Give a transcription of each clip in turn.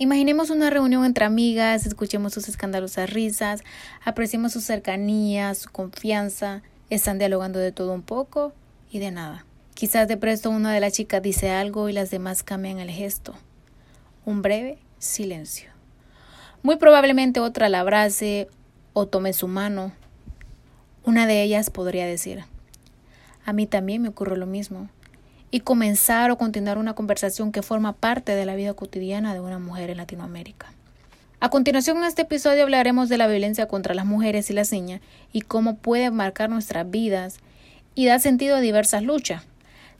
Imaginemos una reunión entre amigas, escuchemos sus escandalosas risas, apreciemos su cercanía, su confianza, están dialogando de todo un poco y de nada. Quizás de presto una de las chicas dice algo y las demás cambian el gesto. Un breve silencio. Muy probablemente otra la abrace o tome su mano. Una de ellas podría decir, a mí también me ocurre lo mismo y comenzar o continuar una conversación que forma parte de la vida cotidiana de una mujer en Latinoamérica. A continuación en este episodio hablaremos de la violencia contra las mujeres y las niñas y cómo puede marcar nuestras vidas y dar sentido a diversas luchas.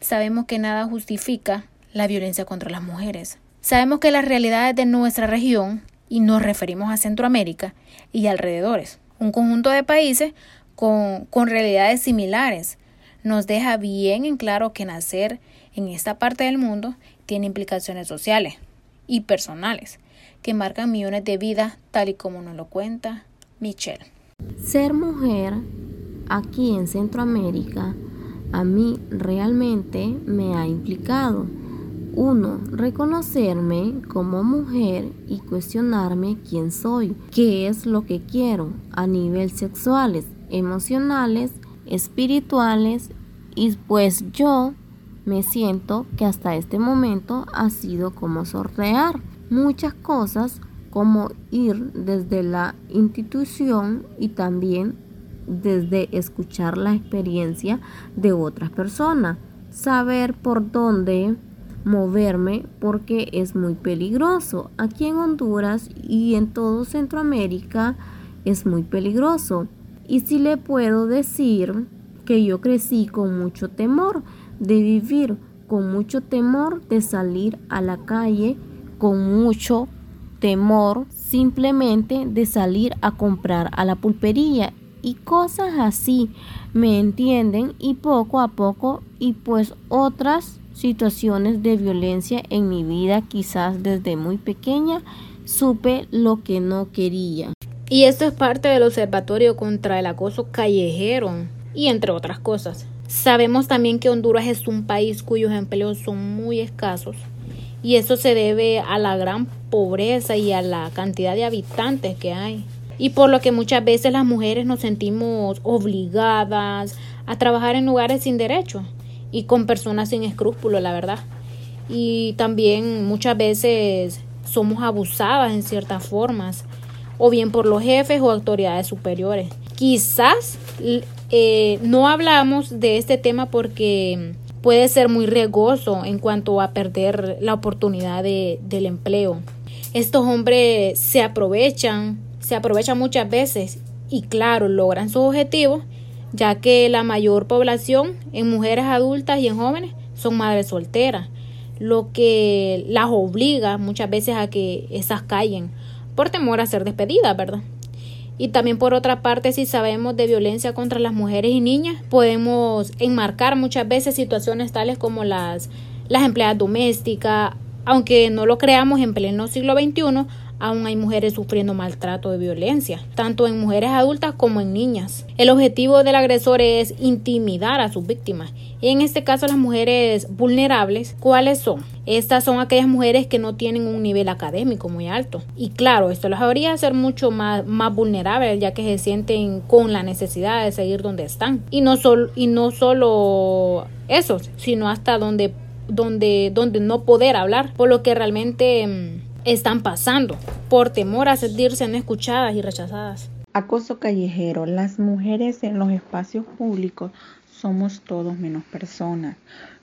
Sabemos que nada justifica la violencia contra las mujeres. Sabemos que las realidades de nuestra región, y nos referimos a Centroamérica y alrededores, un conjunto de países con, con realidades similares, nos deja bien en claro que nacer en esta parte del mundo tiene implicaciones sociales y personales que marcan millones de vidas tal y como nos lo cuenta Michelle. Ser mujer aquí en Centroamérica a mí realmente me ha implicado uno, reconocerme como mujer y cuestionarme quién soy, qué es lo que quiero a nivel sexuales, emocionales espirituales y pues yo me siento que hasta este momento ha sido como sortear muchas cosas como ir desde la institución y también desde escuchar la experiencia de otras personas, saber por dónde moverme porque es muy peligroso. Aquí en Honduras y en todo Centroamérica es muy peligroso. Y si le puedo decir que yo crecí con mucho temor de vivir, con mucho temor de salir a la calle, con mucho temor simplemente de salir a comprar a la pulpería y cosas así, ¿me entienden? Y poco a poco y pues otras situaciones de violencia en mi vida, quizás desde muy pequeña, supe lo que no quería. Y esto es parte del Observatorio contra el Acoso Callejero y entre otras cosas. Sabemos también que Honduras es un país cuyos empleos son muy escasos y eso se debe a la gran pobreza y a la cantidad de habitantes que hay. Y por lo que muchas veces las mujeres nos sentimos obligadas a trabajar en lugares sin derecho y con personas sin escrúpulos, la verdad. Y también muchas veces somos abusadas en ciertas formas o bien por los jefes o autoridades superiores. Quizás eh, no hablamos de este tema porque puede ser muy riesgoso en cuanto a perder la oportunidad de, del empleo. Estos hombres se aprovechan, se aprovechan muchas veces y claro, logran sus objetivos, ya que la mayor población en mujeres adultas y en jóvenes son madres solteras, lo que las obliga muchas veces a que esas callen por temor a ser despedidas, ¿verdad? Y también por otra parte, si sabemos de violencia contra las mujeres y niñas, podemos enmarcar muchas veces situaciones tales como las, las empleadas domésticas, aunque no lo creamos en pleno siglo XXI, aún hay mujeres sufriendo maltrato de violencia, tanto en mujeres adultas como en niñas. El objetivo del agresor es intimidar a sus víctimas. Y en este caso las mujeres vulnerables, ¿cuáles son? Estas son aquellas mujeres que no tienen un nivel académico muy alto. Y claro, esto las habría ser mucho más, más vulnerables ya que se sienten con la necesidad de seguir donde están. Y no, solo y no solo eso, sino hasta donde, donde, donde no poder hablar. Por lo que realmente mm, están pasando por temor a sentirse no escuchadas y rechazadas. Acoso callejero. Las mujeres en los espacios públicos somos todos menos personas.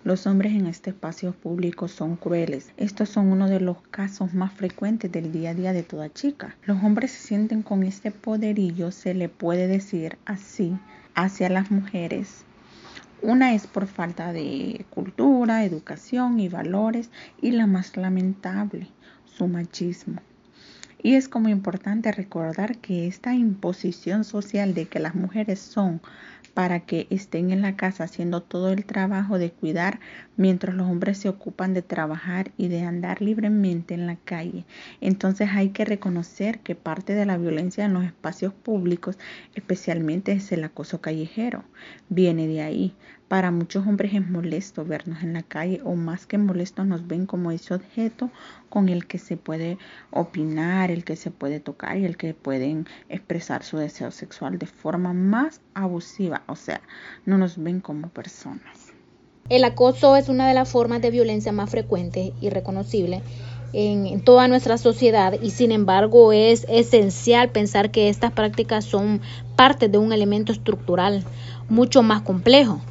Los hombres en este espacio público son crueles. Estos son uno de los casos más frecuentes del día a día de toda chica. Los hombres se sienten con este poderillo, se le puede decir así, hacia las mujeres. Una es por falta de cultura, educación y valores y la más lamentable, su machismo. Y es como importante recordar que esta imposición social de que las mujeres son para que estén en la casa haciendo todo el trabajo de cuidar mientras los hombres se ocupan de trabajar y de andar libremente en la calle. Entonces hay que reconocer que parte de la violencia en los espacios públicos especialmente es el acoso callejero. Viene de ahí. Para muchos hombres es molesto vernos en la calle o más que molesto nos ven como ese objeto con el que se puede opinar, el que se puede tocar y el que pueden expresar su deseo sexual de forma más abusiva. O sea, no nos ven como personas. El acoso es una de las formas de violencia más frecuentes y reconocibles en, toda nuestra sociedad y sin embargo es esencial pensar que estas prácticas son parte de un elemento estructural mucho más complejo.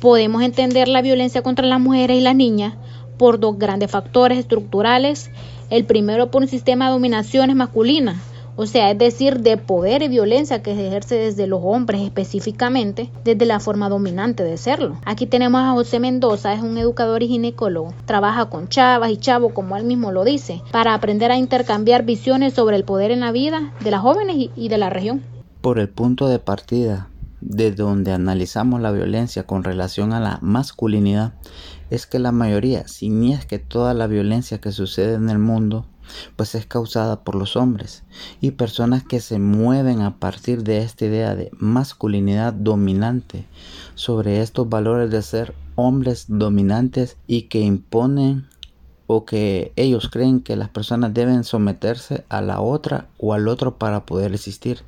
Podemos entender la violencia contra las mujeres y las niñas por dos grandes factores estructurales. El primero por un sistema de dominaciones masculinas, o sea, es decir, de poder y violencia que se ejerce desde los hombres específicamente, desde la forma dominante de serlo. Aquí tenemos a José Mendoza, es un educador y ginecólogo, trabaja con chavas y chavos, como él mismo lo dice, para aprender a intercambiar visiones sobre el poder en la vida de las jóvenes y de la región. Por el punto de partida de donde analizamos la violencia con relación a la masculinidad, es que la mayoría, si ni es que toda la violencia que sucede en el mundo, pues es causada por los hombres y personas que se mueven a partir de esta idea de masculinidad dominante sobre estos valores de ser hombres dominantes y que imponen o que ellos creen que las personas deben someterse a la otra o al otro para poder existir.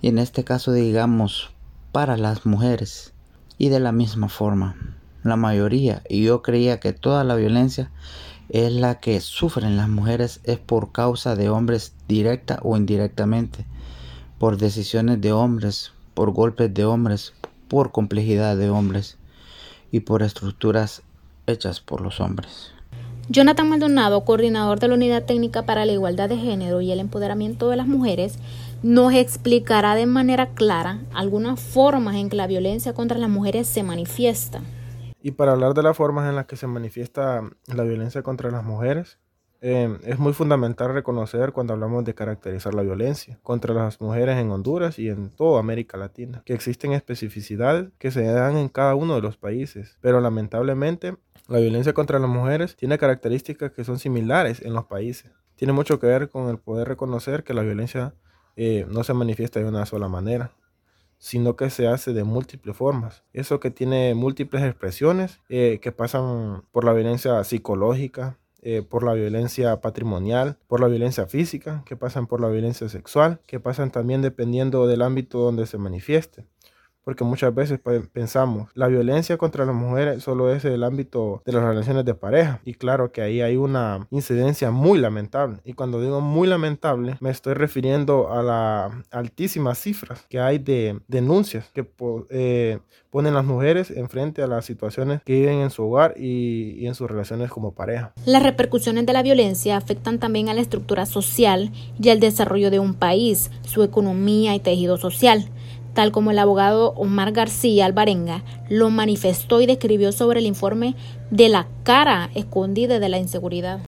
Y en este caso digamos para las mujeres. Y de la misma forma, la mayoría, y yo creía que toda la violencia es la que sufren las mujeres es por causa de hombres directa o indirectamente, por decisiones de hombres, por golpes de hombres, por complejidad de hombres y por estructuras hechas por los hombres. Jonathan Maldonado, coordinador de la Unidad Técnica para la Igualdad de Género y el Empoderamiento de las Mujeres, nos explicará de manera clara algunas formas en que la violencia contra las mujeres se manifiesta. Y para hablar de las formas en las que se manifiesta la violencia contra las mujeres, eh, es muy fundamental reconocer cuando hablamos de caracterizar la violencia contra las mujeres en Honduras y en toda América Latina, que existen especificidades que se dan en cada uno de los países, pero lamentablemente la violencia contra las mujeres tiene características que son similares en los países. Tiene mucho que ver con el poder reconocer que la violencia eh, no se manifiesta de una sola manera sino que se hace de múltiples formas. Eso que tiene múltiples expresiones eh, que pasan por la violencia psicológica, eh, por la violencia patrimonial, por la violencia física, que pasan por la violencia sexual, que pasan también dependiendo del ámbito donde se manifieste porque muchas veces pensamos, la violencia contra las mujeres solo es el ámbito de las relaciones de pareja. Y claro que ahí hay una incidencia muy lamentable. Y cuando digo muy lamentable, me estoy refiriendo a las altísimas cifras que hay de denuncias que eh, ponen las mujeres enfrente a las situaciones que viven en su hogar y en sus relaciones como pareja. Las repercusiones de la violencia afectan también a la estructura social y al desarrollo de un país, su economía y tejido social tal como el abogado Omar García Alvarenga lo manifestó y describió sobre el informe de la cara escondida de la inseguridad.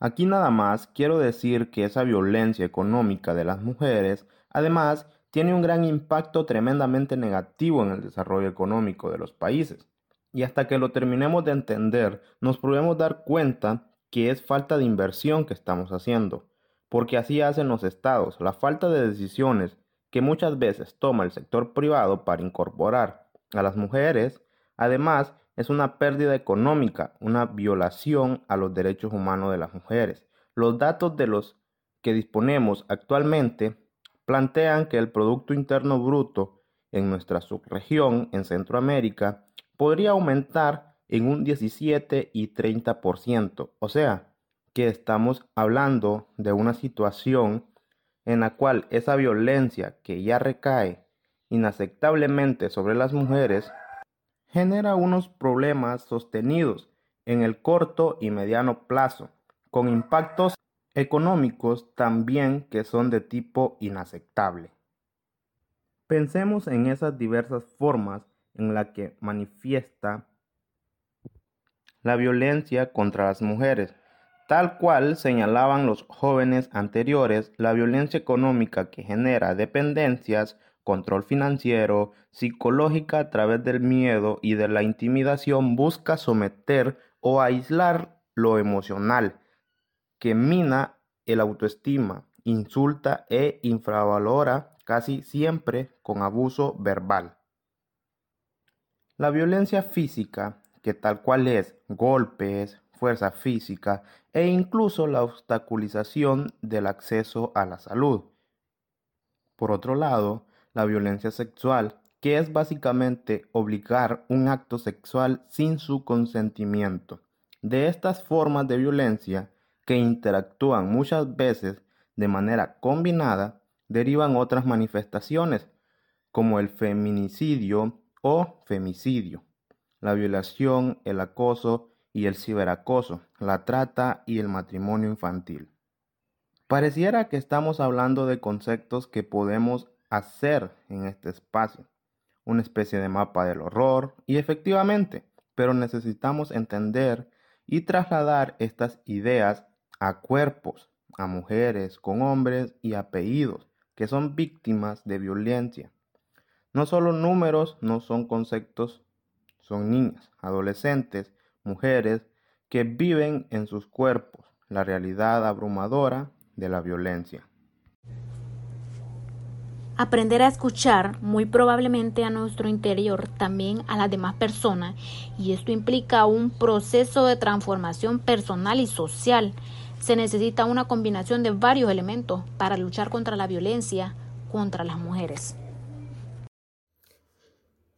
Aquí nada más quiero decir que esa violencia económica de las mujeres, además, tiene un gran impacto tremendamente negativo en el desarrollo económico de los países. Y hasta que lo terminemos de entender, nos podemos dar cuenta que es falta de inversión que estamos haciendo, porque así hacen los estados, la falta de decisiones que muchas veces toma el sector privado para incorporar a las mujeres, además es una pérdida económica, una violación a los derechos humanos de las mujeres. Los datos de los que disponemos actualmente plantean que el Producto Interno Bruto en nuestra subregión, en Centroamérica, podría aumentar en un 17 y 30%. O sea, que estamos hablando de una situación en la cual esa violencia que ya recae inaceptablemente sobre las mujeres genera unos problemas sostenidos en el corto y mediano plazo, con impactos económicos también que son de tipo inaceptable. Pensemos en esas diversas formas en las que manifiesta la violencia contra las mujeres, Tal cual señalaban los jóvenes anteriores, la violencia económica que genera dependencias, control financiero, psicológica a través del miedo y de la intimidación busca someter o aislar lo emocional, que mina el autoestima, insulta e infravalora casi siempre con abuso verbal. La violencia física, que tal cual es golpes, fuerza física e incluso la obstaculización del acceso a la salud. Por otro lado, la violencia sexual, que es básicamente obligar un acto sexual sin su consentimiento. De estas formas de violencia, que interactúan muchas veces de manera combinada, derivan otras manifestaciones, como el feminicidio o femicidio, la violación, el acoso y el ciberacoso, la trata y el matrimonio infantil. Pareciera que estamos hablando de conceptos que podemos hacer en este espacio, una especie de mapa del horror, y efectivamente, pero necesitamos entender y trasladar estas ideas a cuerpos, a mujeres con hombres y apellidos que son víctimas de violencia. No solo números no son conceptos, son niñas, adolescentes, mujeres que viven en sus cuerpos la realidad abrumadora de la violencia. Aprender a escuchar muy probablemente a nuestro interior, también a las demás personas, y esto implica un proceso de transformación personal y social. Se necesita una combinación de varios elementos para luchar contra la violencia contra las mujeres.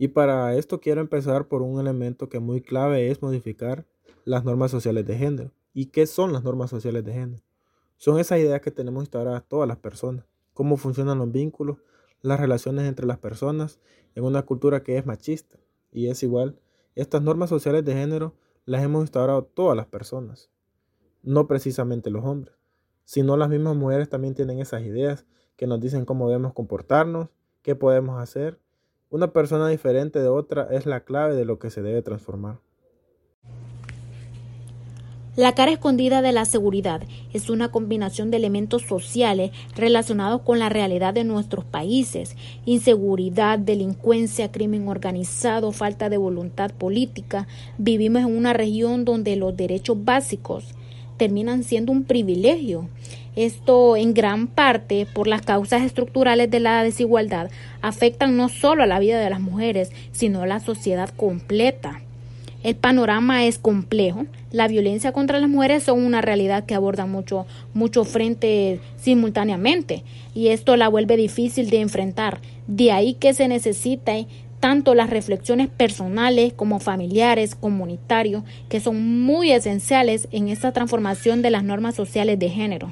Y para esto quiero empezar por un elemento que muy clave es modificar las normas sociales de género. ¿Y qué son las normas sociales de género? Son esas ideas que tenemos instauradas todas las personas, cómo funcionan los vínculos, las relaciones entre las personas en una cultura que es machista. Y es igual, estas normas sociales de género las hemos instaurado todas las personas, no precisamente los hombres, sino las mismas mujeres también tienen esas ideas que nos dicen cómo debemos comportarnos, qué podemos hacer. Una persona diferente de otra es la clave de lo que se debe transformar. La cara escondida de la seguridad es una combinación de elementos sociales relacionados con la realidad de nuestros países. Inseguridad, delincuencia, crimen organizado, falta de voluntad política. Vivimos en una región donde los derechos básicos terminan siendo un privilegio. Esto en gran parte por las causas estructurales de la desigualdad afectan no solo a la vida de las mujeres, sino a la sociedad completa. El panorama es complejo. La violencia contra las mujeres son una realidad que aborda mucho, mucho frente simultáneamente y esto la vuelve difícil de enfrentar. De ahí que se necesita tanto las reflexiones personales como familiares, comunitarios, que son muy esenciales en esta transformación de las normas sociales de género.